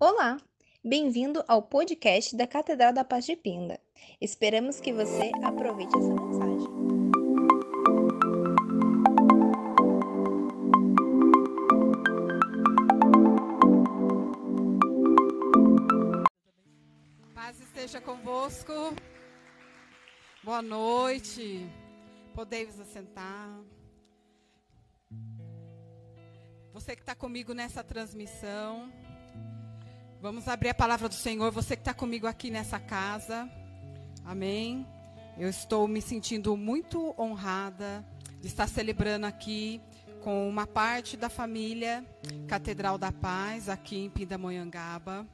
Olá, bem-vindo ao podcast da Catedral da Paz de Pinda. Esperamos que você aproveite essa mensagem. Paz esteja convosco. Boa noite. Podeis assentar. Você que está comigo nessa transmissão. Vamos abrir a palavra do Senhor. Você que está comigo aqui nessa casa. Amém. Eu estou me sentindo muito honrada de estar celebrando aqui com uma parte da família Catedral da Paz, aqui em Pindamonhangaba.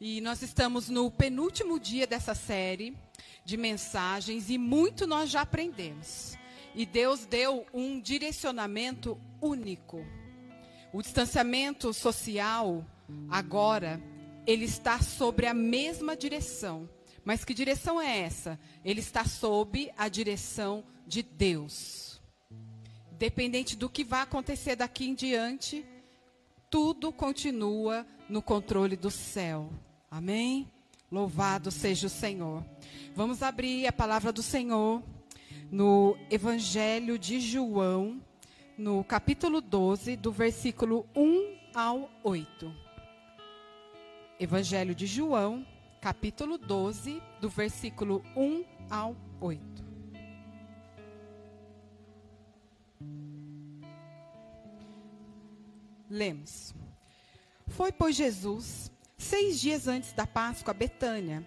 E nós estamos no penúltimo dia dessa série de mensagens e muito nós já aprendemos. E Deus deu um direcionamento único. O distanciamento social, agora, ele está sobre a mesma direção. Mas que direção é essa? Ele está sob a direção de Deus. Dependente do que vai acontecer daqui em diante, tudo continua no controle do céu. Amém? Louvado seja o Senhor. Vamos abrir a palavra do Senhor no Evangelho de João, no capítulo 12, do versículo 1 ao 8. Evangelho de João, capítulo 12, do versículo 1 ao 8. Lemos. Foi, pois, Jesus, seis dias antes da Páscoa, a Betânia,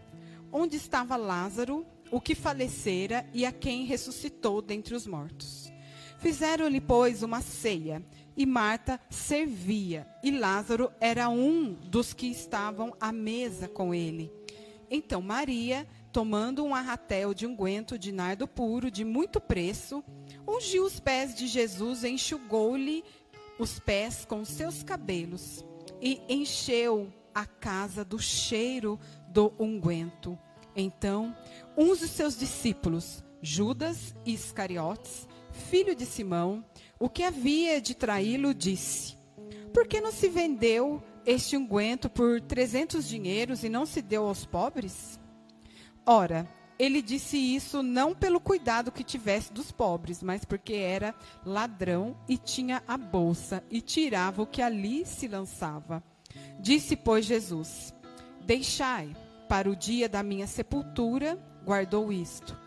onde estava Lázaro, o que falecera e a quem ressuscitou dentre os mortos. Fizeram-lhe, pois, uma ceia, e Marta servia, e Lázaro era um dos que estavam à mesa com ele. Então Maria, tomando um arratel de unguento de nardo puro, de muito preço, ungiu os pés de Jesus enxugou-lhe os pés com seus cabelos, e encheu a casa do cheiro do unguento. Então, uns de seus discípulos, Judas Iscariotes, filho de Simão, o que havia de traí-lo, disse: Por que não se vendeu este unguento por trezentos dinheiros e não se deu aos pobres? Ora, ele disse isso não pelo cuidado que tivesse dos pobres, mas porque era ladrão e tinha a bolsa e tirava o que ali se lançava. Disse, pois, Jesus: Deixai para o dia da minha sepultura, guardou isto.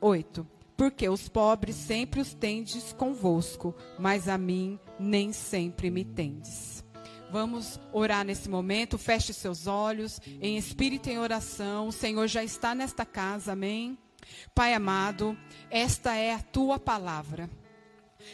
8. Porque os pobres sempre os tendes convosco, mas a mim nem sempre me tendes. Vamos orar nesse momento, feche seus olhos, em espírito e em oração. O Senhor já está nesta casa, amém? Pai amado, esta é a tua palavra.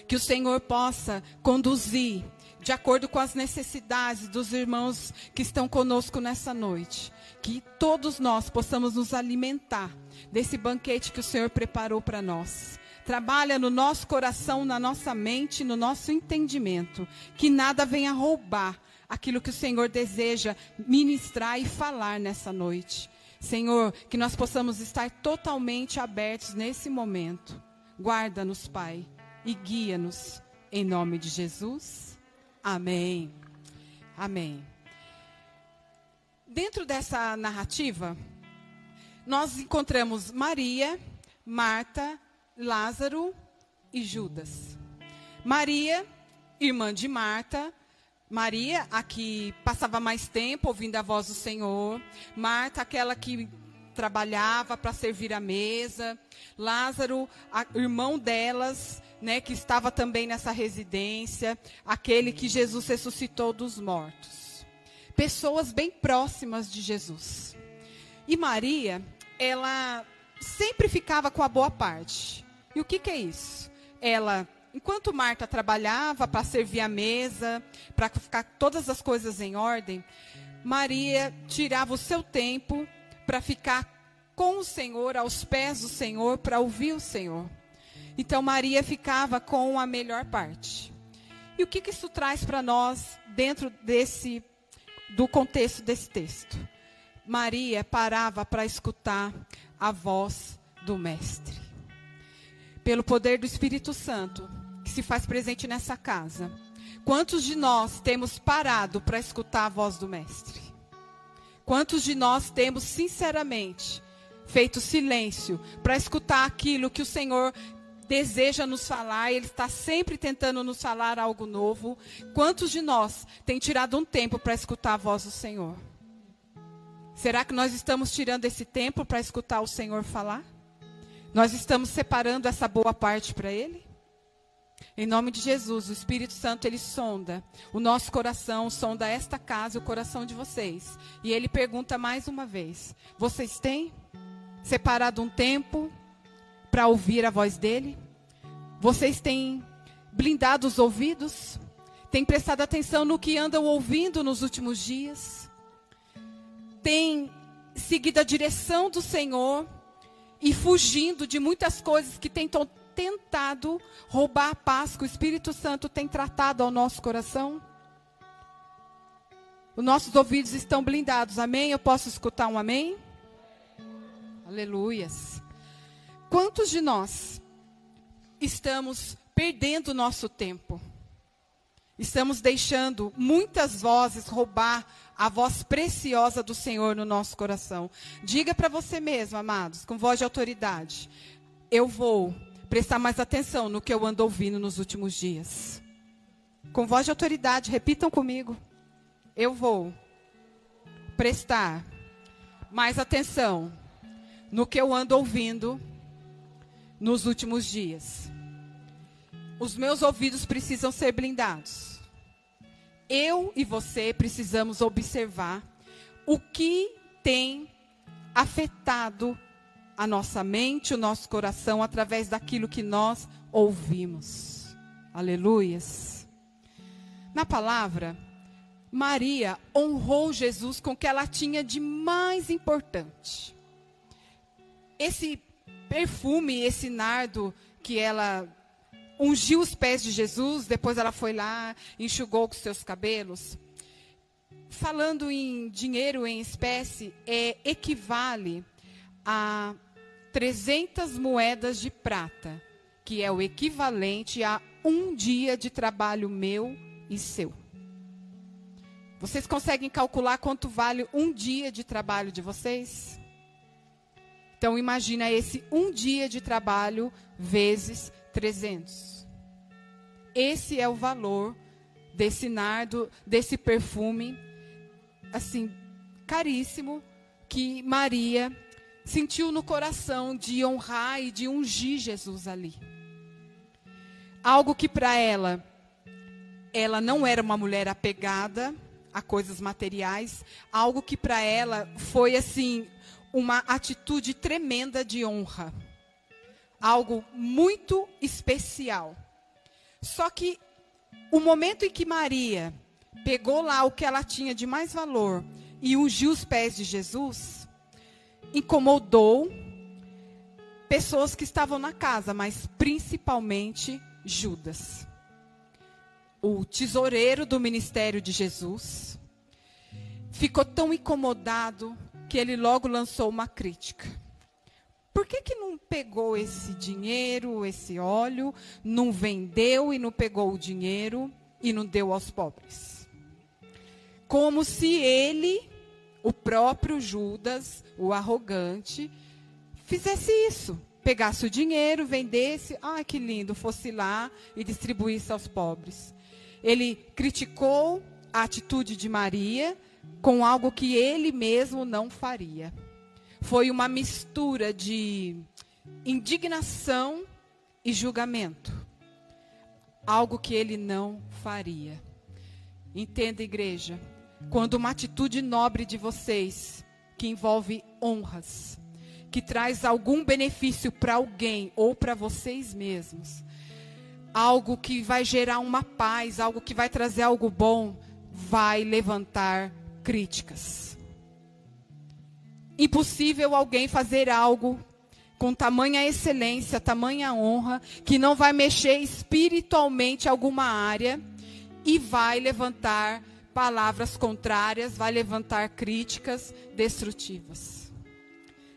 Que o Senhor possa conduzir de acordo com as necessidades dos irmãos que estão conosco nessa noite. Que todos nós possamos nos alimentar desse banquete que o Senhor preparou para nós. Trabalha no nosso coração, na nossa mente, no nosso entendimento. Que nada venha roubar aquilo que o Senhor deseja ministrar e falar nessa noite. Senhor, que nós possamos estar totalmente abertos nesse momento. Guarda-nos, Pai, e guia-nos em nome de Jesus. Amém. Amém. Dentro dessa narrativa, nós encontramos Maria, Marta, Lázaro e Judas. Maria, irmã de Marta, Maria, a que passava mais tempo ouvindo a voz do Senhor. Marta, aquela que trabalhava para servir a mesa. Lázaro, a, irmão delas, né, que estava também nessa residência, aquele que Jesus ressuscitou dos mortos. Pessoas bem próximas de Jesus. E Maria, ela sempre ficava com a boa parte. E o que, que é isso? Ela, enquanto Marta trabalhava para servir a mesa, para ficar todas as coisas em ordem, Maria tirava o seu tempo para ficar com o Senhor, aos pés do Senhor, para ouvir o Senhor. Então Maria ficava com a melhor parte. E o que, que isso traz para nós dentro desse do contexto desse texto? Maria parava para escutar a voz do mestre. Pelo poder do Espírito Santo, que se faz presente nessa casa, Quantos de nós temos parado para escutar a voz do Mestre? Quantos de nós temos, sinceramente, feito silêncio para escutar aquilo que o Senhor deseja nos falar, Ele está sempre tentando nos falar algo novo. Quantos de nós tem tirado um tempo para escutar a voz do Senhor? Será que nós estamos tirando esse tempo para escutar o Senhor falar? Nós estamos separando essa boa parte para Ele? Em nome de Jesus, o Espírito Santo ele sonda o nosso coração, sonda esta casa, o coração de vocês. E ele pergunta mais uma vez: Vocês têm separado um tempo para ouvir a voz dele? Vocês têm blindado os ouvidos? Têm prestado atenção no que andam ouvindo nos últimos dias? Têm seguido a direção do Senhor e fugindo de muitas coisas que tentam tentado roubar a paz que o Espírito Santo tem tratado ao nosso coração? Os nossos ouvidos estão blindados, amém? Eu posso escutar um amém? Aleluias. Quantos de nós estamos perdendo nosso tempo? Estamos deixando muitas vozes roubar a voz preciosa do Senhor no nosso coração. Diga para você mesmo, amados, com voz de autoridade: Eu vou prestar mais atenção no que eu ando ouvindo nos últimos dias. Com voz de autoridade, repitam comigo. Eu vou prestar mais atenção no que eu ando ouvindo nos últimos dias. Os meus ouvidos precisam ser blindados. Eu e você precisamos observar o que tem afetado a nossa mente, o nosso coração através daquilo que nós ouvimos. Aleluias. Na palavra, Maria honrou Jesus com o que ela tinha de mais importante esse perfume, esse nardo que ela ungiu os pés de Jesus, depois ela foi lá, enxugou com seus cabelos. Falando em dinheiro em espécie, é, equivale a 300 moedas de prata, que é o equivalente a um dia de trabalho meu e seu. Vocês conseguem calcular quanto vale um dia de trabalho de vocês? Então imagina esse um dia de trabalho vezes 300. Esse é o valor desse nardo, desse perfume, assim, caríssimo, que Maria sentiu no coração de honrar e de ungir Jesus ali. Algo que para ela, ela não era uma mulher apegada a coisas materiais, algo que para ela foi assim uma atitude tremenda de honra. Algo muito especial. Só que o momento em que Maria pegou lá o que ela tinha de mais valor e ungiu os pés de Jesus, incomodou pessoas que estavam na casa, mas principalmente Judas. O tesoureiro do ministério de Jesus ficou tão incomodado, que ele logo lançou uma crítica. Por que, que não pegou esse dinheiro, esse óleo, não vendeu e não pegou o dinheiro e não deu aos pobres? Como se ele, o próprio Judas, o arrogante, fizesse isso. Pegasse o dinheiro, vendesse, ah, que lindo, fosse lá e distribuísse aos pobres. Ele criticou a atitude de Maria, com algo que ele mesmo não faria. Foi uma mistura de indignação e julgamento. Algo que ele não faria. Entenda, igreja, quando uma atitude nobre de vocês, que envolve honras, que traz algum benefício para alguém ou para vocês mesmos, algo que vai gerar uma paz, algo que vai trazer algo bom, vai levantar críticas. Impossível alguém fazer algo com tamanha excelência, tamanha honra, que não vai mexer espiritualmente alguma área e vai levantar palavras contrárias, vai levantar críticas destrutivas.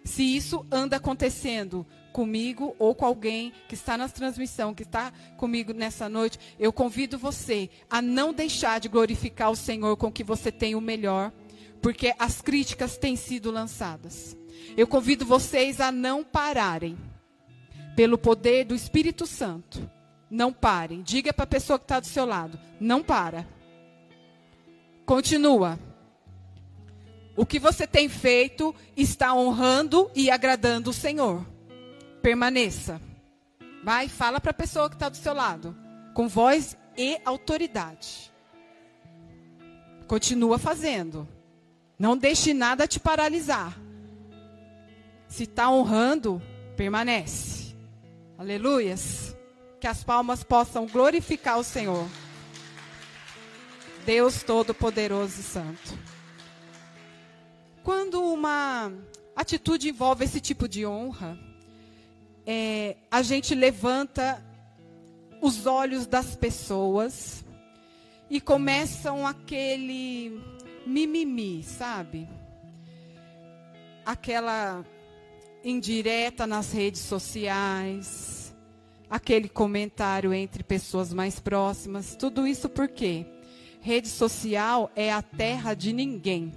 Se isso anda acontecendo comigo ou com alguém que está na transmissão, que está comigo nessa noite, eu convido você a não deixar de glorificar o Senhor com que você tem o melhor, porque as críticas têm sido lançadas. Eu convido vocês a não pararem, pelo poder do Espírito Santo. Não parem. Diga para a pessoa que está do seu lado: não para. Continua. O que você tem feito está honrando e agradando o Senhor. Permaneça. Vai, fala para a pessoa que está do seu lado, com voz e autoridade. Continua fazendo. Não deixe nada te paralisar. Se está honrando, permanece. Aleluias. Que as palmas possam glorificar o Senhor. Deus Todo-Poderoso e Santo. Quando uma atitude envolve esse tipo de honra, é, a gente levanta os olhos das pessoas e começam aquele mimimi, sabe? Aquela indireta nas redes sociais, aquele comentário entre pessoas mais próximas, tudo isso por quê? Rede social é a terra de ninguém.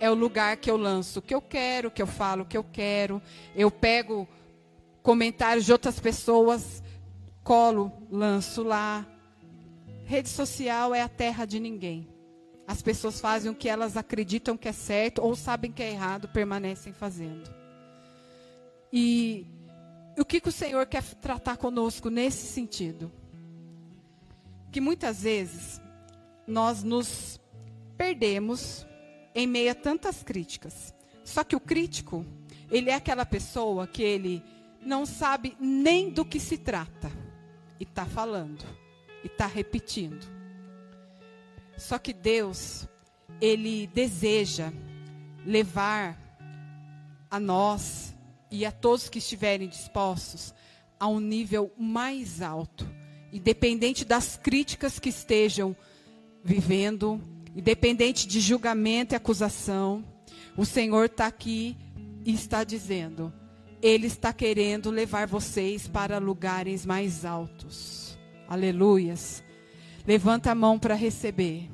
É o lugar que eu lanço o que eu quero, que eu falo o que eu quero. Eu pego comentários de outras pessoas, colo, lanço lá. Rede social é a terra de ninguém. As pessoas fazem o que elas acreditam que é certo ou sabem que é errado, permanecem fazendo. E o que, que o Senhor quer tratar conosco nesse sentido? Que muitas vezes nós nos perdemos em meio a tantas críticas. Só que o crítico, ele é aquela pessoa que ele não sabe nem do que se trata e está falando e está repetindo. Só que Deus, Ele deseja levar a nós e a todos que estiverem dispostos a um nível mais alto, independente das críticas que estejam vivendo, independente de julgamento e acusação. O Senhor está aqui e está dizendo: Ele está querendo levar vocês para lugares mais altos. Aleluias. Levanta a mão para receber.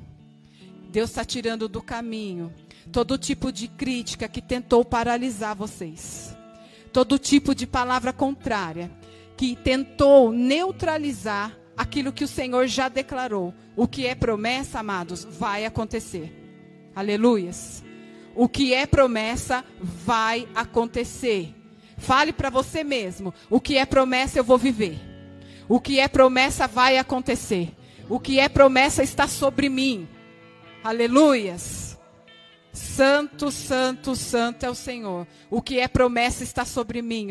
Deus está tirando do caminho todo tipo de crítica que tentou paralisar vocês. Todo tipo de palavra contrária que tentou neutralizar aquilo que o Senhor já declarou. O que é promessa, amados, vai acontecer. Aleluias. O que é promessa vai acontecer. Fale para você mesmo: o que é promessa eu vou viver. O que é promessa vai acontecer. O que é promessa está sobre mim. Aleluias. Santo, santo, santo é o Senhor. O que é promessa está sobre mim.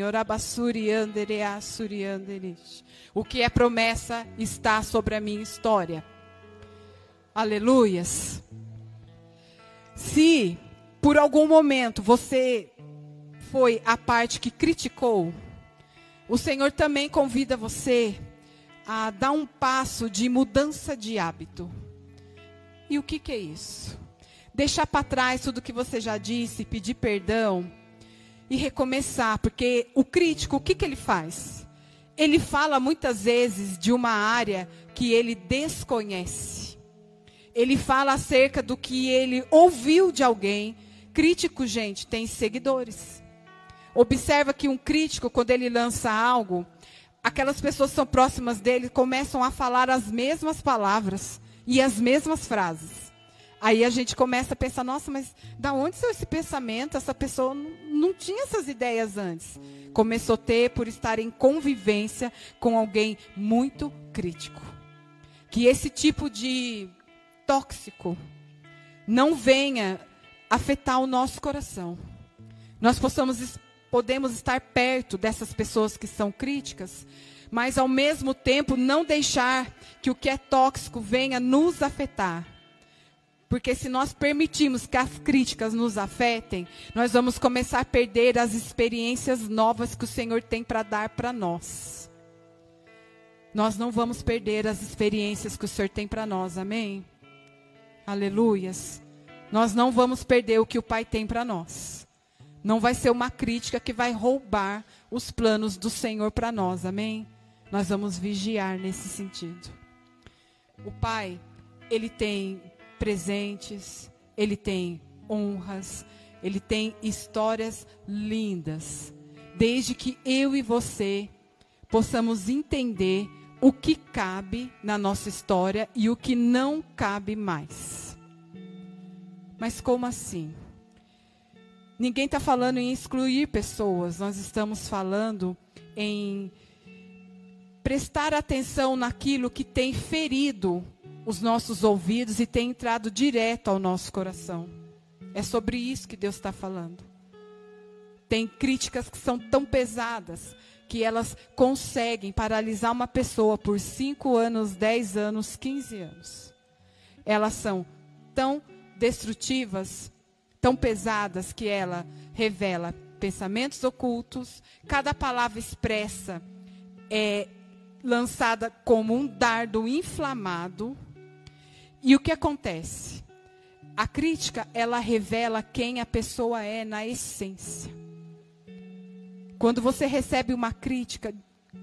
O que é promessa está sobre a minha história. Aleluias. Se por algum momento você foi a parte que criticou, o Senhor também convida você a dar um passo de mudança de hábito. E o que, que é isso? Deixar para trás tudo que você já disse, pedir perdão e recomeçar, porque o crítico, o que, que ele faz? Ele fala muitas vezes de uma área que ele desconhece. Ele fala acerca do que ele ouviu de alguém. Crítico, gente, tem seguidores. Observa que um crítico, quando ele lança algo, aquelas pessoas que são próximas dele começam a falar as mesmas palavras e as mesmas frases. Aí a gente começa a pensar, nossa, mas da onde saiu esse pensamento? Essa pessoa não, tinha essas ideias antes. Começou a ter por estar em convivência com alguém muito crítico. Que esse tipo de tóxico não venha afetar o nosso coração. Nós possamos podemos estar perto dessas pessoas que são críticas, mas ao mesmo tempo não deixar que o que é tóxico venha nos afetar. Porque se nós permitirmos que as críticas nos afetem, nós vamos começar a perder as experiências novas que o Senhor tem para dar para nós. Nós não vamos perder as experiências que o Senhor tem para nós, amém? Aleluias. Nós não vamos perder o que o Pai tem para nós. Não vai ser uma crítica que vai roubar os planos do Senhor para nós, amém? Nós vamos vigiar nesse sentido. O Pai, ele tem presentes, ele tem honras, ele tem histórias lindas, desde que eu e você possamos entender o que cabe na nossa história e o que não cabe mais. Mas como assim? Ninguém está falando em excluir pessoas, nós estamos falando em prestar atenção naquilo que tem ferido os nossos ouvidos e tem entrado direto ao nosso coração. É sobre isso que Deus está falando. Tem críticas que são tão pesadas que elas conseguem paralisar uma pessoa por 5 anos, 10 anos, 15 anos. Elas são tão destrutivas, tão pesadas que ela revela pensamentos ocultos, cada palavra expressa é lançada como um dardo inflamado. E o que acontece? A crítica, ela revela quem a pessoa é na essência. Quando você recebe uma crítica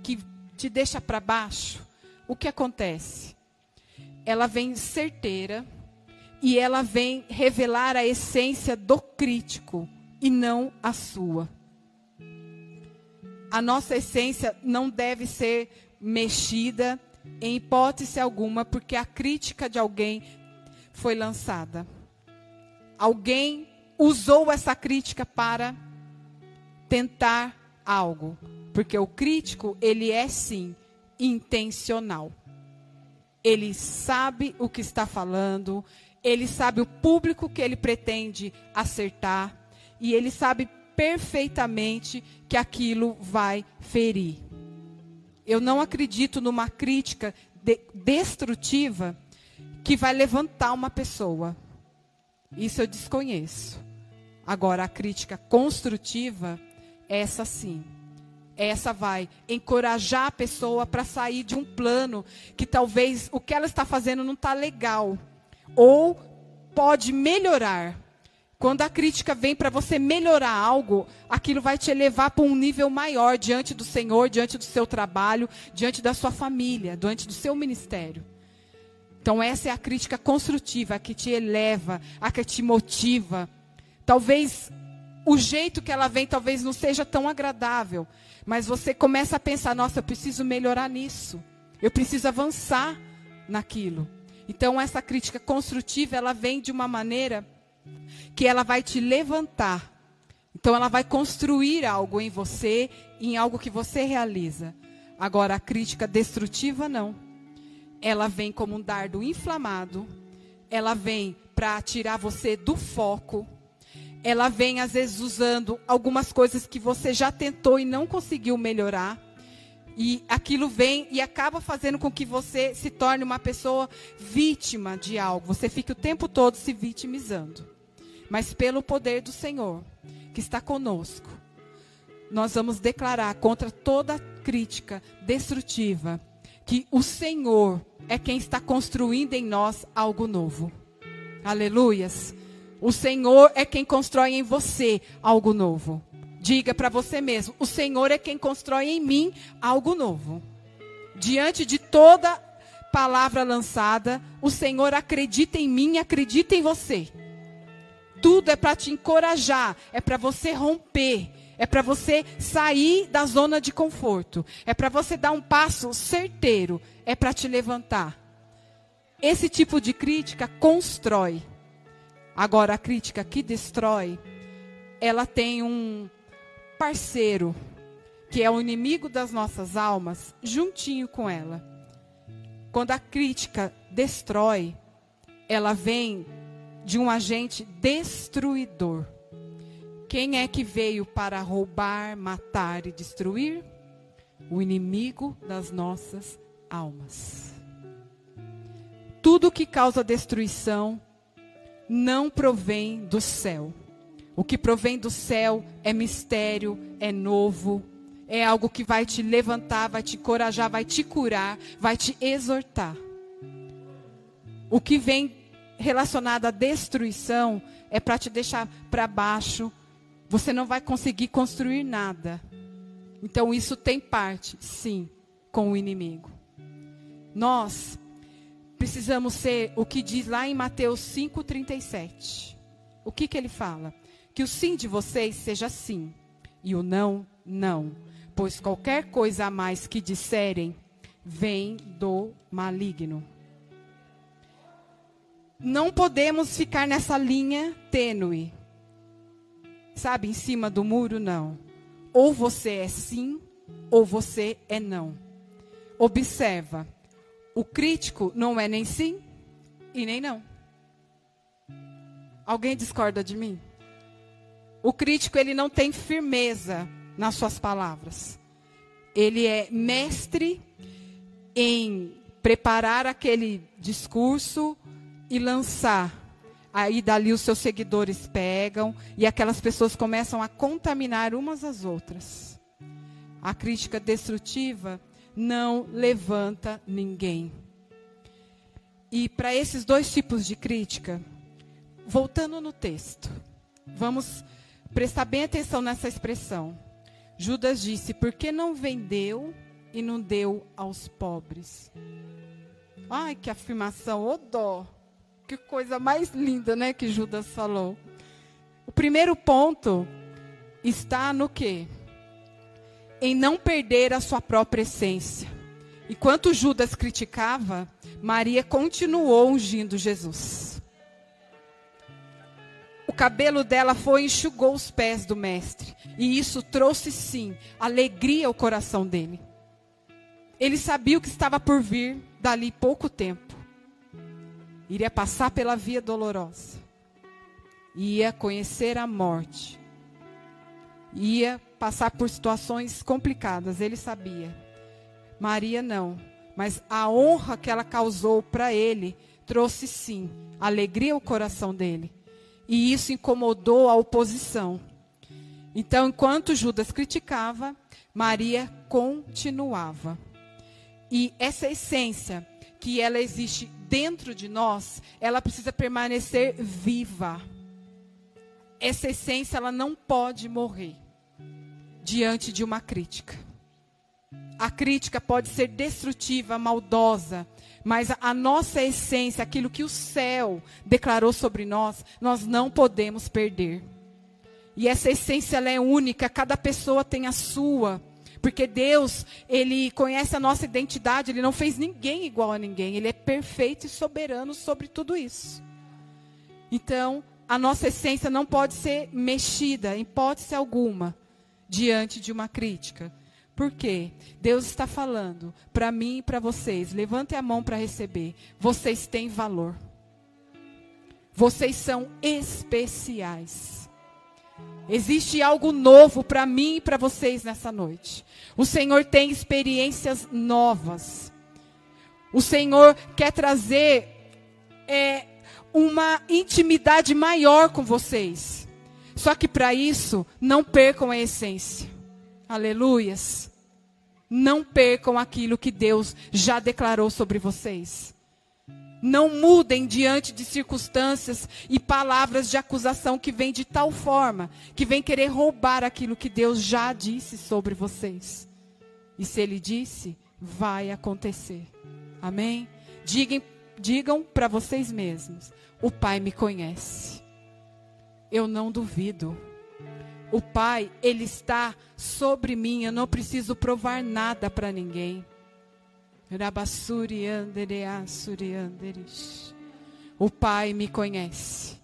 que te deixa para baixo, o que acontece? Ela vem certeira e ela vem revelar a essência do crítico e não a sua. A nossa essência não deve ser mexida em hipótese alguma, porque a crítica de alguém foi lançada. Alguém usou essa crítica para tentar algo, porque o crítico, ele é sim intencional. Ele sabe o que está falando, ele sabe o público que ele pretende acertar e ele sabe perfeitamente que aquilo vai ferir. Eu não acredito numa crítica de, destrutiva que vai levantar uma pessoa. Isso eu desconheço. Agora, a crítica construtiva, essa sim. Essa vai encorajar a pessoa para sair de um plano que talvez o que ela está fazendo não está legal. Ou pode melhorar. Quando a crítica vem para você melhorar algo, aquilo vai te elevar para um nível maior diante do Senhor, diante do seu trabalho, diante da sua família, diante do seu ministério. Então, essa é a crítica construtiva, a que te eleva, a que te motiva. Talvez o jeito que ela vem talvez não seja tão agradável, mas você começa a pensar: nossa, eu preciso melhorar nisso, eu preciso avançar naquilo. Então, essa crítica construtiva, ela vem de uma maneira que ela vai te levantar. Então, ela vai construir algo em você, em algo que você realiza. Agora, a crítica destrutiva, não ela vem como um dardo inflamado, ela vem para tirar você do foco, ela vem às vezes usando algumas coisas que você já tentou e não conseguiu melhorar. E aquilo vem e acaba fazendo com que você se torne uma pessoa vítima de algo. Você fica o tempo todo se vitimizando. Mas pelo poder do Senhor, que está conosco, nós vamos declarar contra toda crítica destrutiva que o Senhor é quem está construindo em nós algo novo. Aleluias. O Senhor é quem constrói em você algo novo. Diga para você mesmo: o Senhor é quem constrói em mim algo novo. Diante de toda palavra lançada, o Senhor acredita em mim, acredita em você. Tudo é para te encorajar, é para você romper, é para você sair da zona de conforto, é para você dar um passo certeiro, é para te levantar. Esse tipo de crítica constrói. Agora, a crítica que destrói, ela tem um parceiro, que é o inimigo das nossas almas, juntinho com ela. Quando a crítica destrói, ela vem de um agente destruidor. Quem é que veio para roubar, matar e destruir? O inimigo das nossas almas. Tudo que causa destruição não provém do céu. O que provém do céu é mistério, é novo, é algo que vai te levantar, vai te encorajar, vai te curar, vai te exortar. O que vem relacionado à destruição é para te deixar para baixo, você não vai conseguir construir nada. Então isso tem parte, sim, com o inimigo. Nós precisamos ser o que diz lá em Mateus 5:37. O que que ele fala? Que o sim de vocês seja sim e o não não, pois qualquer coisa a mais que disserem vem do maligno. Não podemos ficar nessa linha tênue. Sabe, em cima do muro não. Ou você é sim ou você é não. Observa, o crítico não é nem sim e nem não. Alguém discorda de mim? O crítico ele não tem firmeza nas suas palavras. Ele é mestre em preparar aquele discurso e lançar. Aí dali os seus seguidores pegam e aquelas pessoas começam a contaminar umas às outras. A crítica destrutiva não levanta ninguém. E para esses dois tipos de crítica, voltando no texto, vamos prestar bem atenção nessa expressão. Judas disse: Por que não vendeu e não deu aos pobres? Ai, que afirmação, ô dó. Que coisa mais linda, né, que Judas falou. O primeiro ponto está no quê? Em não perder a sua própria essência. Enquanto Judas criticava, Maria continuou ungindo Jesus. O cabelo dela foi e enxugou os pés do mestre. E isso trouxe, sim, alegria ao coração dele. Ele sabia o que estava por vir dali pouco tempo. Iria passar pela via dolorosa. Ia conhecer a morte. Ia passar por situações complicadas, ele sabia. Maria não, mas a honra que ela causou para ele trouxe sim alegria ao coração dele. E isso incomodou a oposição. Então, enquanto Judas criticava, Maria continuava. E essa essência que ela existe dentro de nós, ela precisa permanecer viva. Essa essência ela não pode morrer diante de uma crítica. A crítica pode ser destrutiva, maldosa, mas a, nossa essência, aquilo que o céu declarou sobre nós, nós não podemos perder. E essa essência ela é única, cada pessoa tem a sua. Porque Deus, Ele conhece a nossa identidade, Ele não fez ninguém igual a ninguém, Ele é perfeito e soberano sobre tudo isso. Então, a nossa essência não pode ser mexida, em hipótese alguma, diante de uma crítica. Por quê? Deus está falando para mim e para vocês, levantem a mão para receber. Vocês têm valor. Vocês são especiais. Existe algo novo para mim e para vocês nessa noite. O Senhor tem experiências novas. O Senhor quer trazer é, uma intimidade maior com vocês. Só que para isso, não percam a essência. Aleluias. Não percam aquilo que Deus já declarou sobre vocês. Não mudem diante de circunstâncias e palavras de acusação que vêm de tal forma que vem querer roubar aquilo que Deus já disse sobre vocês. E se Ele disse, vai acontecer. Amém? Digam, digam para vocês mesmos: o Pai me conhece. Eu não duvido. O Pai, Ele está sobre mim. Eu não preciso provar nada para ninguém. O Pai me conhece.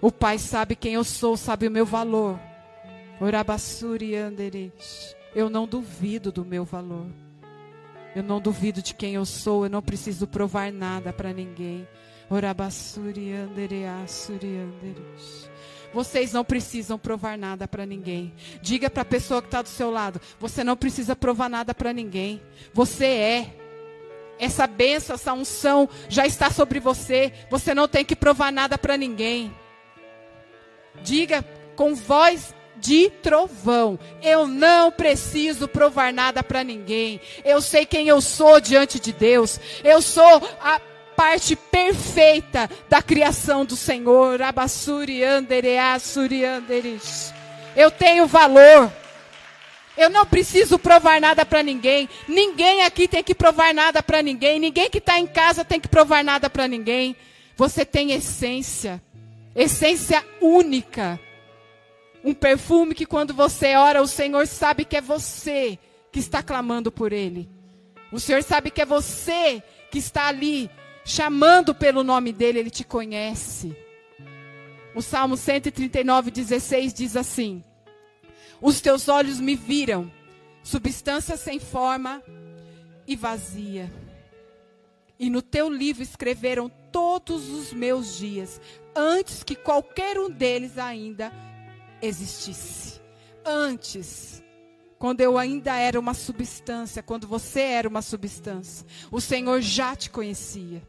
O Pai sabe quem eu sou, sabe o meu valor. Eu não duvido do meu valor. Eu não duvido de quem eu sou. Eu não preciso provar nada para ninguém. Vocês não precisam provar nada para ninguém. Diga para a pessoa que está do seu lado: você não precisa provar nada para ninguém. Você é. Essa bênção, essa unção já está sobre você. Você não tem que provar nada para ninguém. Diga com voz de trovão. Eu não preciso provar nada para ninguém. Eu sei quem eu sou diante de Deus. Eu sou a parte perfeita da criação do Senhor. Abassuri anderea suri anderis. Eu tenho valor. Eu não preciso provar nada para ninguém. Ninguém aqui tem que provar nada para ninguém. Ninguém que está em casa tem que provar nada para ninguém. Você tem essência, essência única. Um perfume que quando você ora, o Senhor sabe que é você que está clamando por ele. O Senhor sabe que é você que está ali chamando pelo nome dele, ele te conhece. O Salmo 139, 16 diz assim: Os teus olhos me viram, substância sem forma e vazia. E no teu livro escreveram todos os meus dias, antes que qualquer um deles ainda existisse. Antes, quando eu ainda era uma substância, quando você era uma substância, o Senhor já te conhecia.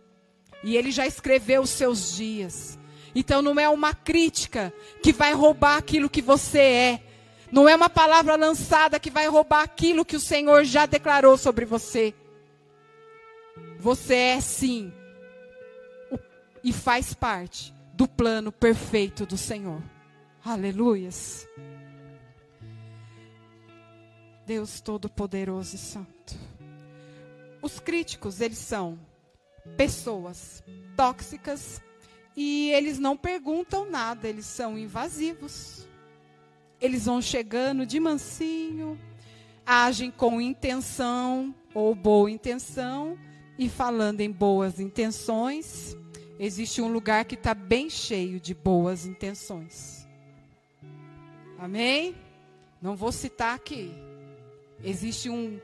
E Ele já escreveu os seus dias. Então não é uma crítica que vai roubar aquilo que você é. Não é uma palavra lançada que vai roubar aquilo que o Senhor já declarou sobre você. Você é sim e faz parte do plano perfeito do Senhor. Aleluias. Deus Todo-Poderoso e Santo. Os críticos, eles são pessoas tóxicas e eles não perguntam nada, eles são invasivos. Eles vão chegando de mansinho, agem com intenção ou boa intenção e falando em boas intenções, existe um lugar que está bem cheio de boas intenções. Amém? Não vou citar aqui. Existe um,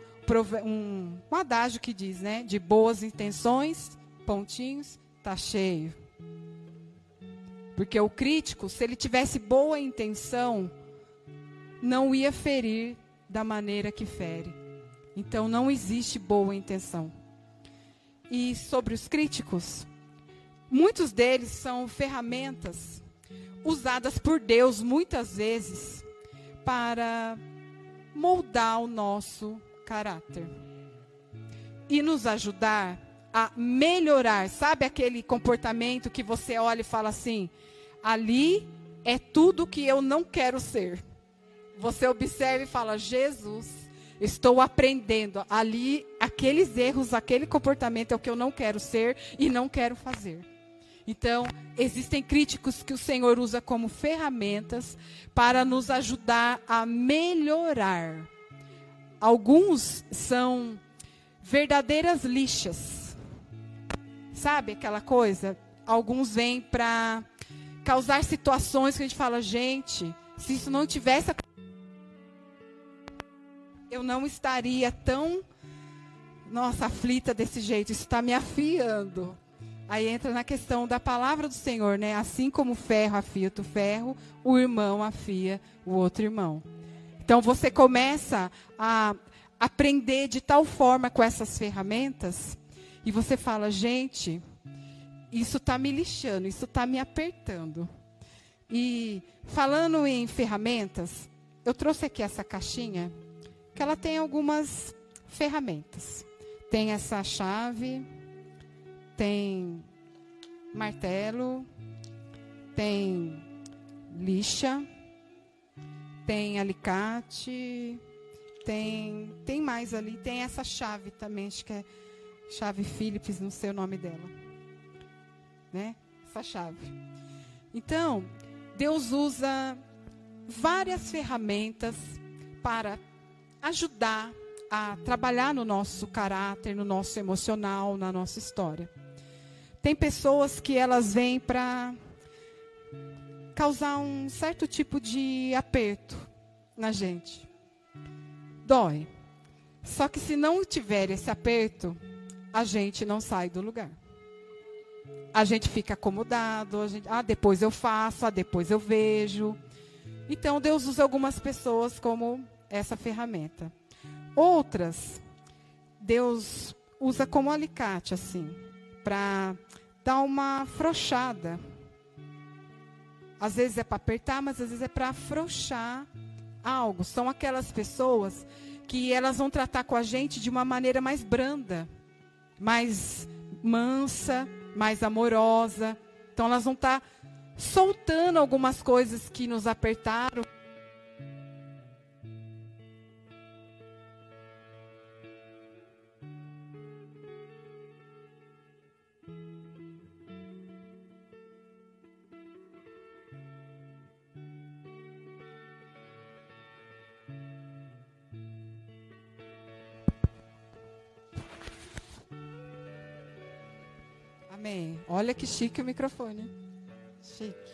um, um adágio que diz, né? De boas intenções, pontinhos, está cheio. Porque o crítico, se ele tivesse boa intenção, não ia ferir da maneira que fere. Então não existe boa intenção. E sobre os críticos, muitos deles são ferramentas usadas por Deus muitas vezes para moldar o nosso caráter e nos ajudar a melhorar. Sabe aquele comportamento que você olha e fala assim: ali é tudo que eu não quero ser. Você observa e fala: Jesus, Estou aprendendo ali aqueles erros, aquele comportamento é o que eu não quero ser e não quero fazer. Então, existem críticos que o Senhor usa como ferramentas para nos ajudar a melhorar. Alguns são verdadeiras lixas. Sabe aquela coisa? Alguns vêm para causar situações que a gente fala, gente, se isso não tivesse eu não estaria tão, nossa, aflita desse jeito. Isso está me afiando. Aí entra na questão da palavra do Senhor, né? Assim como o ferro afia o ferro, o irmão afia o outro irmão. Então você começa a aprender de tal forma com essas ferramentas e você fala, gente, isso está me lixando, isso está me apertando. E falando em ferramentas, eu trouxe aqui essa caixinha que ela tem algumas ferramentas. Tem essa chave, tem martelo, tem lixa, tem alicate, tem tem mais ali, tem essa chave também, acho que é chave Philips, não sei o nome dela. Né? Essa chave. Então, Deus usa várias ferramentas para ajudar a trabalhar no nosso caráter, no nosso emocional, na nossa história. Tem pessoas que elas vêm para causar um certo tipo de aperto na gente. Dói. Só que se não tiver esse aperto, a gente não sai do lugar. A gente fica acomodado, a gente, ah, depois eu faço, ah, depois eu vejo. Então Deus usa algumas pessoas como essa ferramenta. Outras, Deus usa como alicate, assim, para dar uma afrouxada. Às vezes é para apertar, mas às vezes é para afrouxar algo. São aquelas pessoas que elas vão tratar com a gente de uma maneira mais branda, mais mansa, mais amorosa. Então elas vão estar tá soltando algumas coisas que nos apertaram. Amém. Olha que chique o microfone. Chique.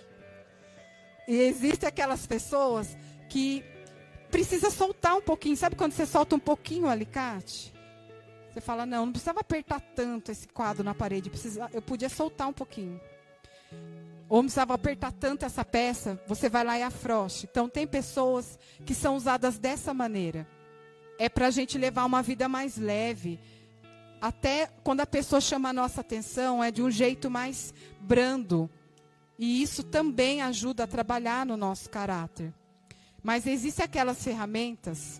E existem aquelas pessoas que precisa soltar um pouquinho. Sabe quando você solta um pouquinho o alicate? Você fala, não, não precisava apertar tanto esse quadro na parede. Precisa, eu podia soltar um pouquinho. Ou não precisava apertar tanto essa peça, você vai lá e afrouxe. Então, tem pessoas que são usadas dessa maneira. É para a gente levar uma vida mais leve. Até quando a pessoa chama a nossa atenção, é de um jeito mais brando e isso também ajuda a trabalhar no nosso caráter. Mas existem aquelas ferramentas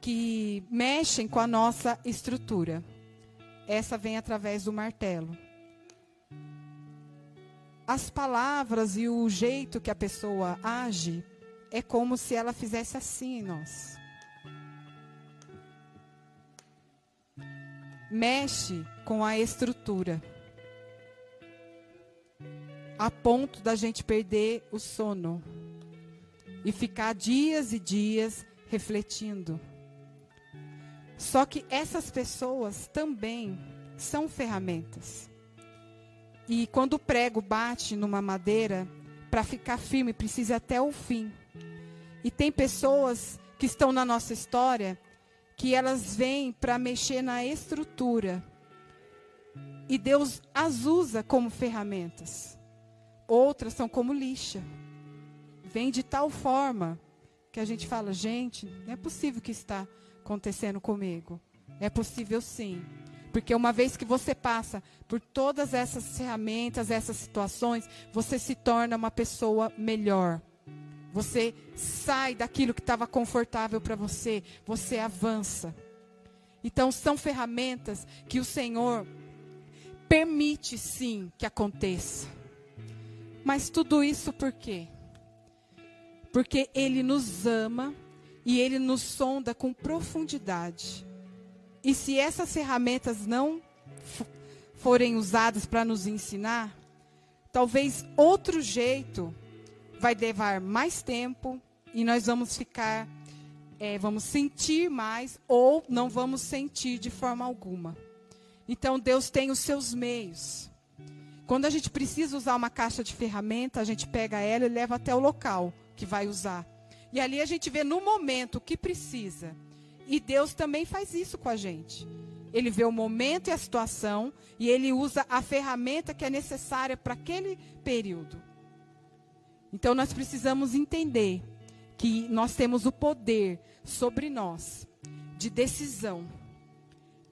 que mexem com a nossa estrutura. Essa vem através do martelo. As palavras e o jeito que a pessoa age é como se ela fizesse assim em nós. Mexe com a estrutura a ponto da gente perder o sono e ficar dias e dias refletindo. Só que essas pessoas também são ferramentas. E quando o prego bate numa madeira, para ficar firme, precisa até o fim. E tem pessoas que estão na nossa história que elas vêm para mexer na estrutura. E Deus as usa como ferramentas. Outras são como lixa. Vem de tal forma que a gente fala, gente, não é possível que está acontecendo comigo. É possível sim. Porque uma vez que você passa por todas essas ferramentas, essas situações, você se torna uma pessoa melhor. Você sai daquilo que estava confortável para você, você avança. Então são ferramentas que o Senhor permite sim que aconteça. Mas tudo isso por quê? Porque Ele nos ama e Ele nos sonda com profundidade. E se essas ferramentas não forem usadas para nos ensinar, talvez outro jeito vai levar mais tempo e nós vamos ficar, é, vamos sentir mais ou não vamos sentir de forma alguma. Então Deus tem os seus meios. Quando a gente precisa usar uma caixa de ferramenta, a gente pega ela e leva até o local que vai usar. E ali a gente vê no momento o que precisa. E Deus também faz isso com a gente. Ele vê o momento e a situação e ele usa a ferramenta que é necessária para aquele período. Então nós precisamos entender que nós temos o poder sobre nós de decisão.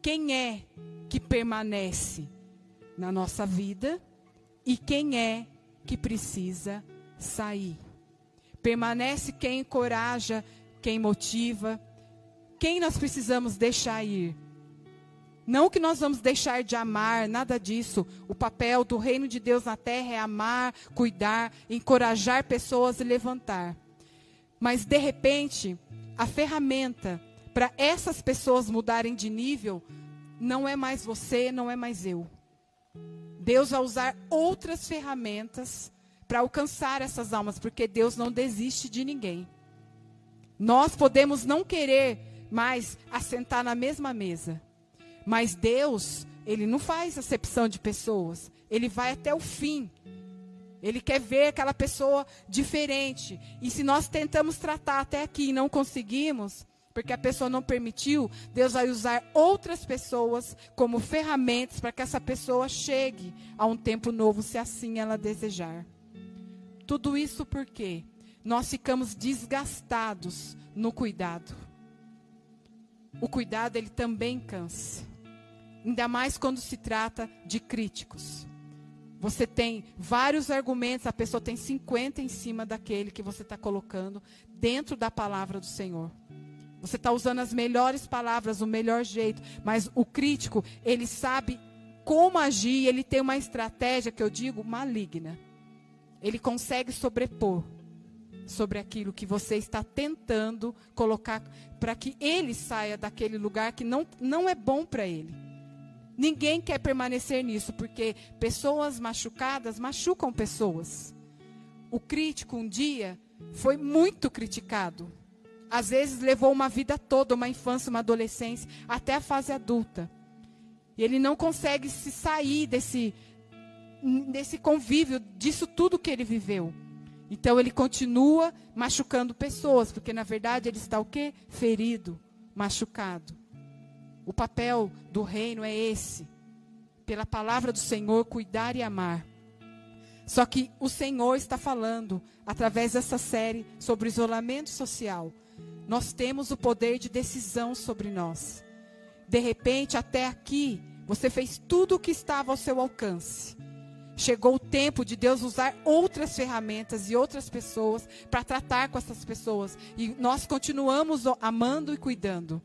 Quem é que permanece na nossa vida e quem é que precisa sair. Permanece quem encoraja, quem motiva, quem nós precisamos deixar ir. Não que nós vamos deixar de amar, nada disso. O papel do reino de Deus na terra é amar, cuidar, encorajar pessoas e levantar. Mas de repente, a ferramenta para essas pessoas mudarem de nível não é mais você, não é mais eu. Deus vai usar outras ferramentas para alcançar essas almas, porque Deus não desiste de ninguém. Nós podemos não querer mais assentar na mesma mesa, mas Deus, ele não faz acepção de pessoas, ele vai até o fim. Ele quer ver aquela pessoa diferente. E se nós tentamos tratar até aqui e não conseguimos, porque a pessoa não permitiu, Deus vai usar outras pessoas como ferramentas para que essa pessoa chegue a um tempo novo, se assim ela desejar. Tudo isso porque nós ficamos desgastados no cuidado. O cuidado ele também cansa. Ainda mais quando se trata de críticos. Você tem vários argumentos, a pessoa tem 50 em cima daquele que você está colocando dentro da palavra do Senhor. Você está usando as melhores palavras, o melhor jeito, mas o crítico, ele sabe como agir, ele tem uma estratégia que eu digo maligna. Ele consegue sobrepor sobre aquilo que você está tentando colocar para que ele saia daquele lugar que não, não é bom para ele. Ninguém quer permanecer nisso, porque pessoas machucadas machucam pessoas. O crítico um dia foi muito criticado. Às vezes levou uma vida toda, uma infância, uma adolescência, até a fase adulta. E ele não consegue se sair desse, desse convívio, disso tudo que ele viveu. Então ele continua machucando pessoas, porque na verdade ele está o quê? Ferido, machucado. O papel do reino é esse. Pela palavra do Senhor, cuidar e amar. Só que o Senhor está falando, através dessa série sobre isolamento social. Nós temos o poder de decisão sobre nós. De repente, até aqui, você fez tudo o que estava ao seu alcance. Chegou o tempo de Deus usar outras ferramentas e outras pessoas para tratar com essas pessoas. E nós continuamos amando e cuidando.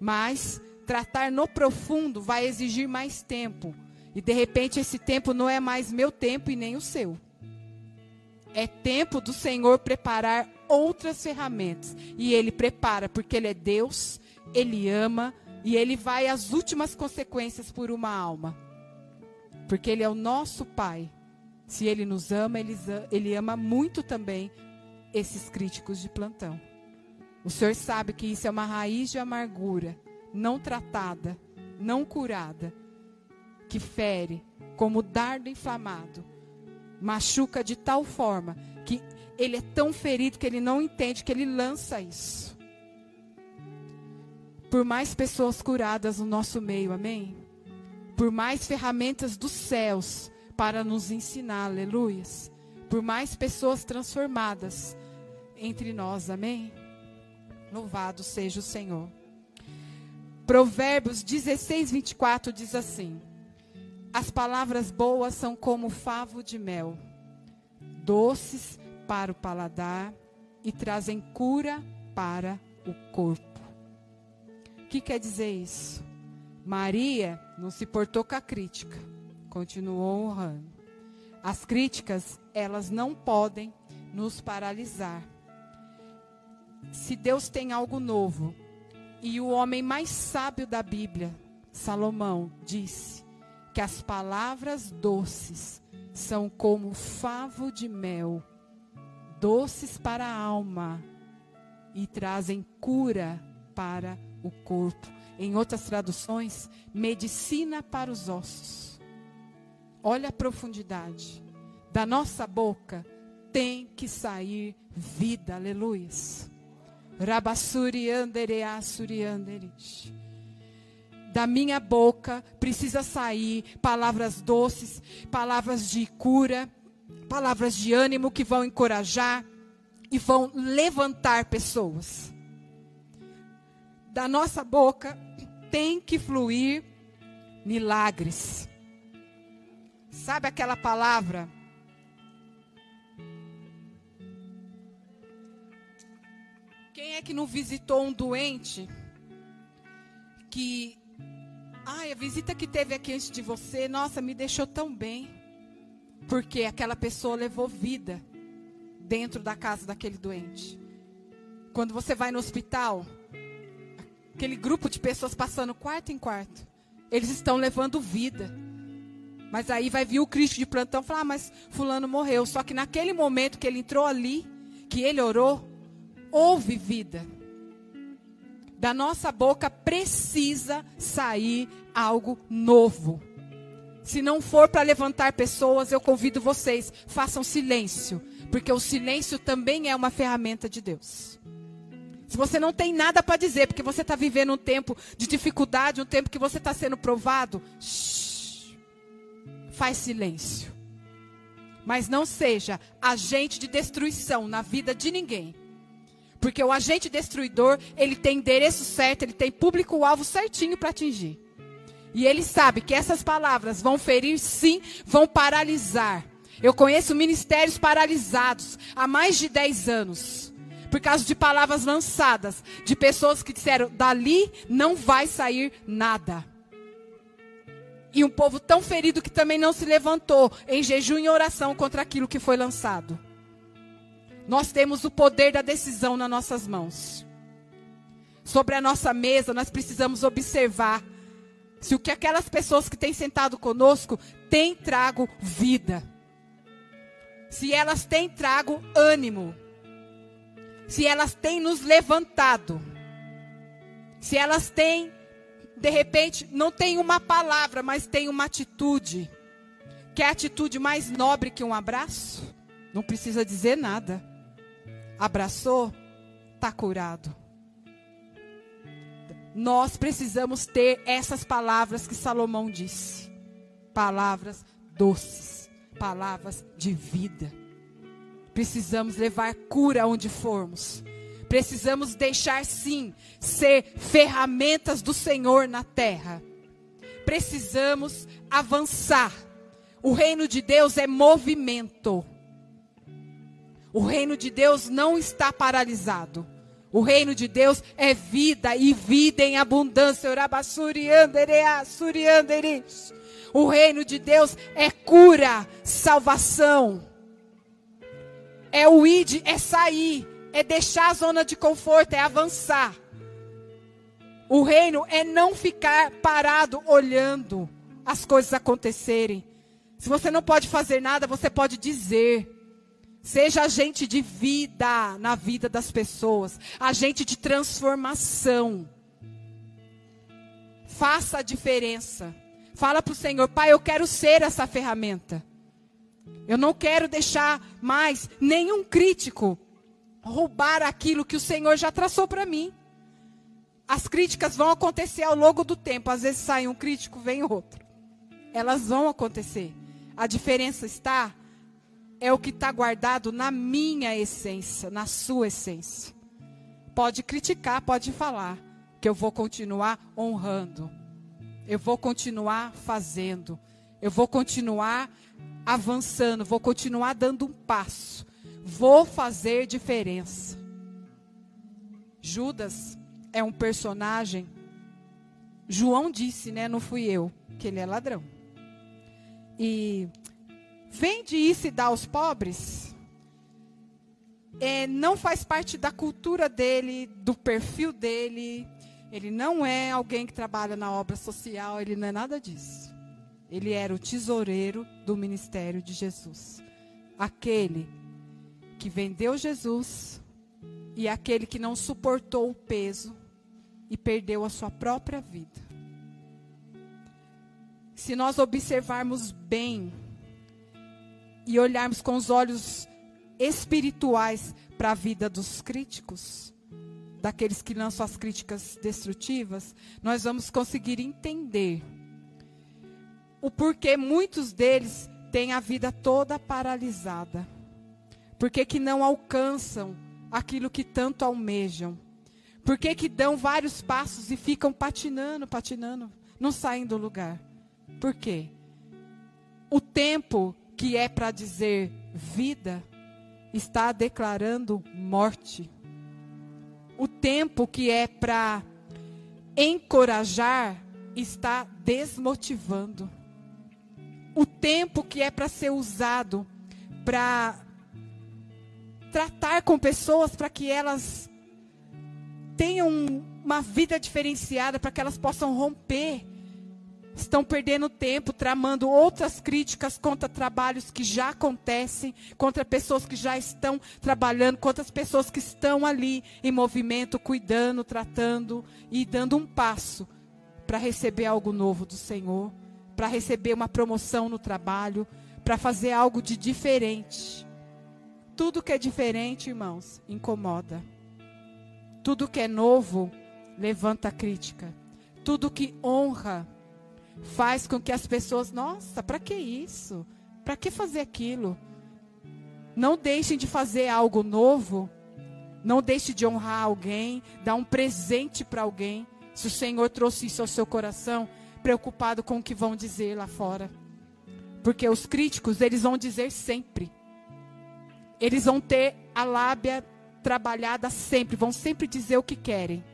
Mas tratar no profundo vai exigir mais tempo. E de repente esse tempo não é mais meu tempo e nem o seu. É tempo do Senhor preparar outras ferramentas. E Ele prepara, porque Ele é Deus, Ele ama e Ele vai às últimas consequências por uma alma. Porque Ele é o nosso Pai. Se Ele nos ama, Ele, ama muito também esses críticos de plantão. O Senhor sabe que isso é uma raiz de amargura, não tratada, não curada, que fere como dardo inflamado, machuca de tal forma que ele é tão ferido que ele não entende que ele lança isso. Por mais pessoas curadas no nosso meio, amém? por mais ferramentas dos céus para nos ensinar, aleluias. Por mais pessoas transformadas entre nós, amém? Louvado seja o Senhor. Provérbios 16, 24 diz assim: As palavras boas são como favo de mel, doces para o paladar e trazem cura para o corpo. O que quer dizer isso? Maria não se portou com a crítica, continuou honrando. As críticas, elas não podem nos paralisar. Se Deus tem algo novo, e o homem mais sábio da Bíblia, Salomão, disse que as palavras doces são como favo de mel, doces para a alma e trazem cura para o corpo em outras traduções, medicina para os ossos. Olha a profundidade. Da nossa boca tem que sair vida, aleluias. Da minha boca precisa sair palavras doces, palavras de cura, palavras de ânimo que vão encorajar e vão levantar pessoas. Da nossa boca tem que fluir milagres. Sabe aquela palavra? Quem é que não visitou um doente que ai, a visita que teve aqui antes de você, nossa, me deixou tão bem. Porque aquela pessoa levou vida dentro da casa daquele doente. Quando você vai no hospital, aquele grupo de pessoas passando quarto em quarto. Eles estão levando vida. Mas aí vai vir o Cristo de plantão e falar: ah, mas Fulano morreu. Só que naquele momento que ele entrou ali, que ele orou, houve vida. Da nossa boca precisa sair algo novo. Se não for para levantar pessoas, eu convido vocês, façam silêncio, porque o silêncio também é uma ferramenta de Deus. Se você não tem nada para dizer, porque você está vivendo um tempo de dificuldade, um tempo que você está sendo provado, shh, faz silêncio. Mas não seja agente de destruição na vida de ninguém. Porque o agente destruidor, ele tem endereço certo, ele tem público-alvo certinho para atingir. E ele sabe que essas palavras vão ferir, sim, vão paralisar. Eu conheço ministérios paralisados há mais de 10 anos por causa de palavras lançadas, de pessoas que disseram: dali não vai sair nada. E um povo tão ferido que também não se levantou em jejum e oração contra aquilo que foi lançado. Nós temos o poder da decisão nas nossas mãos. Sobre a nossa mesa, nós precisamos observar se o que aquelas pessoas que têm sentado conosco têm trago vida. Se elas têm trago ânimo. Se elas têm nos levantado. Se elas têm de repente, não tem uma palavra, mas tem uma atitude. Que é a atitude mais nobre que um abraço? Não precisa dizer nada. Abraçou, está curado. Nós precisamos ter essas palavras que Salomão disse. Palavras doces, palavras de vida. Precisamos levar cura onde formos. Precisamos deixar sim ser ferramentas do Senhor na terra. Precisamos avançar. O reino de Deus é movimento. O reino de Deus não está paralisado. O reino de Deus é vida e vida em abundância. O reino de Deus é cura, salvação. É o id, é sair é deixar a zona de conforto, é avançar. O reino é não ficar parado olhando as coisas acontecerem. Se você não pode fazer nada, você pode dizer. Seja agente de vida na vida das pessoas, agente de transformação. Faça a diferença. Fala para o Senhor, Pai, eu quero ser essa ferramenta. Eu não quero deixar mais nenhum crítico roubar aquilo que o Senhor já traçou para mim. As críticas vão acontecer ao longo do tempo. Às vezes sai um crítico, vem outro. Elas vão acontecer. A diferença está é o que está guardado na minha essência, na sua essência. Pode criticar, pode falar, que eu vou continuar honrando. Eu vou continuar fazendo. Eu vou continuar avançando, vou continuar dando um passo. Vou fazer diferença. Judas é um personagem. João disse, né? Não fui eu, que ele é ladrão. E vende isso e dá aos pobres. É, não faz parte da cultura dele, do perfil dele. Ele não é alguém que trabalha na obra social, ele não é nada disso. Ele era o tesoureiro do ministério de Jesus. Aquele que vendeu Jesus e aquele que não suportou o peso e perdeu a sua própria vida. Se nós observarmos bem e olharmos com os olhos espirituais para a vida dos críticos, daqueles que lançam as críticas destrutivas, nós vamos conseguir entender o porquê muitos deles têm a vida toda paralisada por que, não alcançam aquilo que tanto almejam? Por que, que dão vários passos e ficam patinando, patinando, não saem do lugar? Por quê? O tempo que é para dizer vida está declarando morte. O tempo que é para encorajar está desmotivando. O tempo que é para ser usado para tratar com pessoas para que elas tenham uma vida diferenciada, para que elas possam romper. Estão perdendo tempo tramando outras críticas contra trabalhos que já acontecem, contra pessoas que já estão trabalhando, contra as pessoas que estão ali em movimento, cuidando, tratando e dando um passo para receber algo novo do Senhor, para receber uma promoção no trabalho, para fazer algo de diferente. Tudo que é diferente, irmãos, incomoda. Tudo que é novo levanta crítica. Tudo que honra faz com que as pessoas, nossa, para que isso? Para que fazer aquilo? Não deixem de fazer algo novo. Não deixe de honrar alguém, dar um presente para alguém. Se o Senhor trouxe isso ao seu coração, preocupado com o que vão dizer lá fora. Porque os críticos, eles vão dizer sempre eles vão ter a lábia trabalhada sempre, vão sempre dizer o que querem.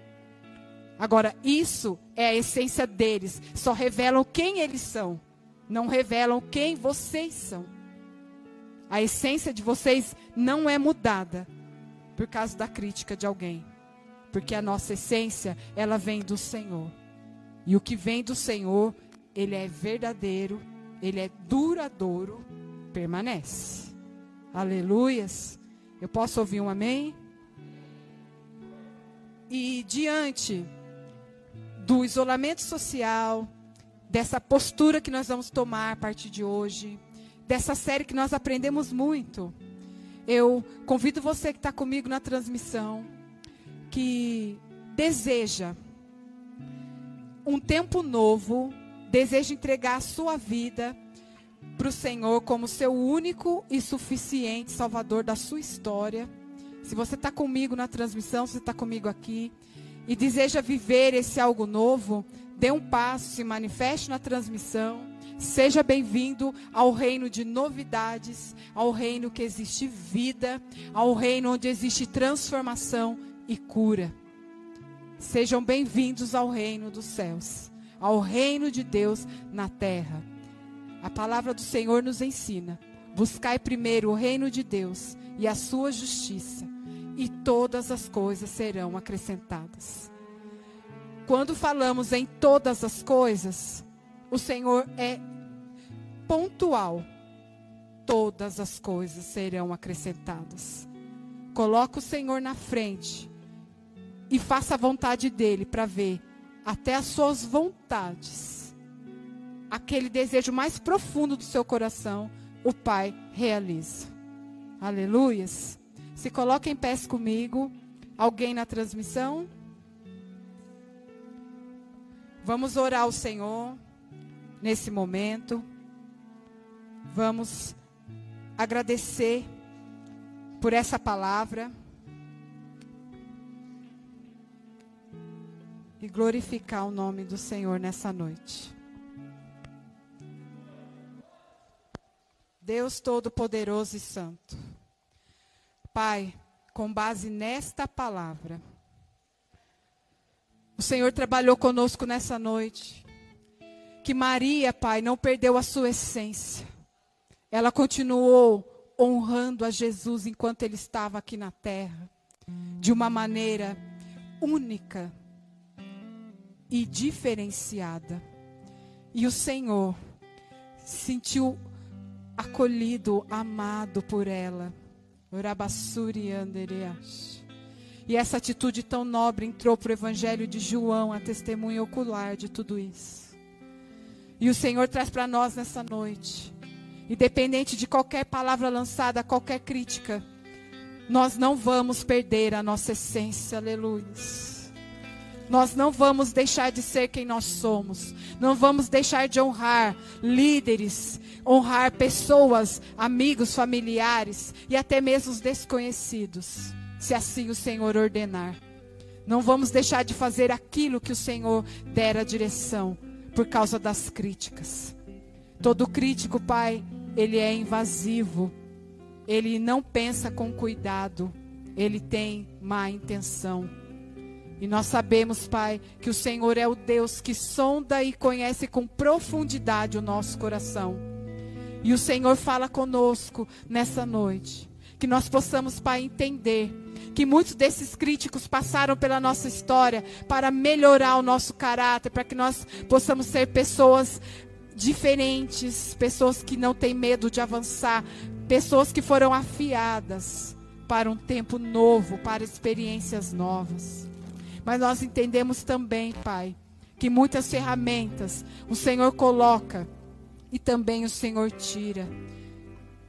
Agora, isso é a essência deles. Só revelam quem eles são. Não revelam quem vocês são. A essência de vocês não é mudada por causa da crítica de alguém. Porque a nossa essência, ela vem do Senhor. E o que vem do Senhor, ele é verdadeiro, ele é duradouro, permanece. Aleluias. Eu posso ouvir um amém? E diante do isolamento social, dessa postura que nós vamos tomar a partir de hoje, dessa série que nós aprendemos muito, eu convido você que está comigo na transmissão, que deseja um tempo novo, deseja entregar a sua vida para o Senhor como seu único e suficiente Salvador da sua história. Se você está comigo na transmissão, se você está comigo aqui, e deseja viver esse algo novo, dê um passo, se manifeste na transmissão. Seja bem-vindo ao reino de novidades, ao reino que existe vida, ao reino onde existe transformação e cura. Sejam bem-vindos ao reino dos céus, ao reino de Deus na terra. A palavra do Senhor nos ensina: buscai primeiro o reino de Deus e a sua justiça, e todas as coisas serão acrescentadas. Quando falamos em todas as coisas, o Senhor é pontual. Todas as coisas serão acrescentadas. Coloca o Senhor na frente e faça a vontade dele para ver até as suas vontades. Aquele desejo mais profundo do seu coração, o Pai realiza. Aleluias. Se coloca em pés comigo. Alguém na transmissão? Vamos orar ao Senhor nesse momento. Vamos agradecer por essa palavra. E glorificar o nome do Senhor nessa noite. Deus Todo-Poderoso e Santo. Pai, com base nesta palavra, o Senhor trabalhou conosco nessa noite. Que Maria, Pai, não perdeu a sua essência. Ela continuou honrando a Jesus enquanto ele estava aqui na terra, de uma maneira única e diferenciada. E o Senhor se sentiu acolhido, amado por ela. E essa atitude tão nobre entrou para o Evangelho de João, a testemunha ocular de tudo isso. E o Senhor traz para nós nessa noite, independente de qualquer palavra lançada, qualquer crítica, nós não vamos perder a nossa essência, aleluia. Nós não vamos deixar de ser quem nós somos. Não vamos deixar de honrar líderes, honrar pessoas, amigos, familiares e até mesmo os desconhecidos, se assim o Senhor ordenar. Não vamos deixar de fazer aquilo que o Senhor der a direção por causa das críticas. Todo crítico, Pai, ele é invasivo. Ele não pensa com cuidado. Ele tem má intenção. E nós sabemos, Pai, que o Senhor é o Deus que sonda e conhece com profundidade o nosso coração. E o Senhor fala conosco nessa noite. Que nós possamos, Pai, entender que muitos desses críticos passaram pela nossa história para melhorar o nosso caráter, para que nós possamos ser pessoas diferentes, pessoas que não têm medo de avançar, pessoas que foram afiadas para um tempo novo, para experiências novas. Mas nós entendemos também, Pai, que muitas ferramentas o Senhor coloca e também o Senhor tira.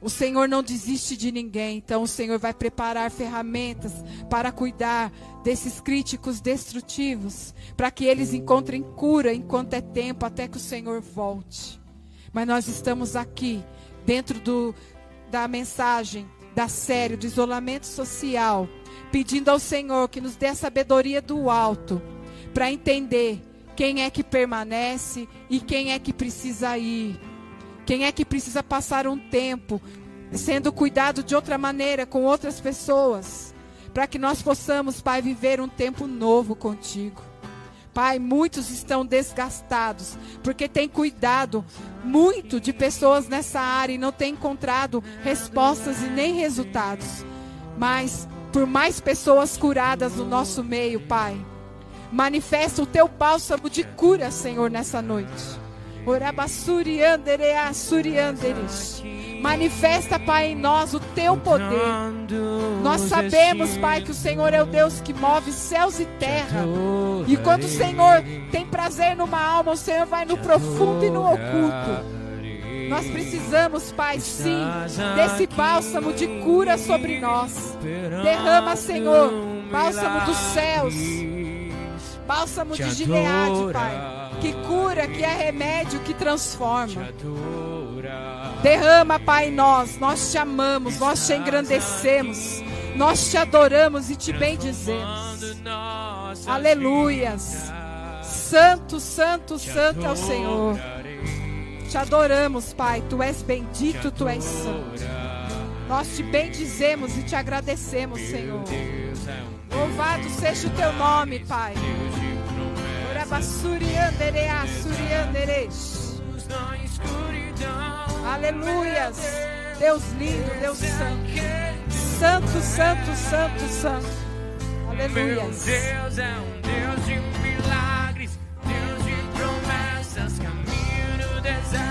O Senhor não desiste de ninguém, então o Senhor vai preparar ferramentas para cuidar desses críticos destrutivos, para que eles encontrem cura enquanto é tempo, até que o Senhor volte. Mas nós estamos aqui, dentro do, da mensagem da série do isolamento social, pedindo ao Senhor que nos dê sabedoria do alto, para entender quem é que permanece e quem é que precisa ir quem é que precisa passar um tempo sendo cuidado de outra maneira com outras pessoas, para que nós possamos, Pai, viver um tempo novo contigo. Pai, muitos estão desgastados porque têm cuidado muito de pessoas nessa área e não têm encontrado respostas e nem resultados. Mas por mais pessoas curadas no nosso meio, Pai, manifesta o teu bálsamo de cura, Senhor, nessa noite. Manifesta, Pai, em nós o teu poder. Nós sabemos, Pai, que o Senhor é o Deus que move céus e terra. E quando o Senhor tem prazer numa alma, o Senhor vai no profundo e no oculto. Nós precisamos, Pai, sim, desse bálsamo de cura sobre nós. Derrama, Senhor, bálsamo dos céus, bálsamo de Gileade, Pai que cura, que é remédio, que transforma. Derrama, Pai, nós. Nós te amamos, nós te engrandecemos, nós te adoramos e te bendizemos. Aleluias. Santo, santo, santo é o Senhor te adoramos, Pai. Tu és bendito, tu és santo. Nós te bendizemos e te agradecemos, Senhor. Louvado seja o teu nome, Pai. Aleluias. Deus lindo, Deus santo. Santo, santo, santo, santo. Aleluias. Deus é um Deus de milagres, Deus de promessas, caminho no deserto.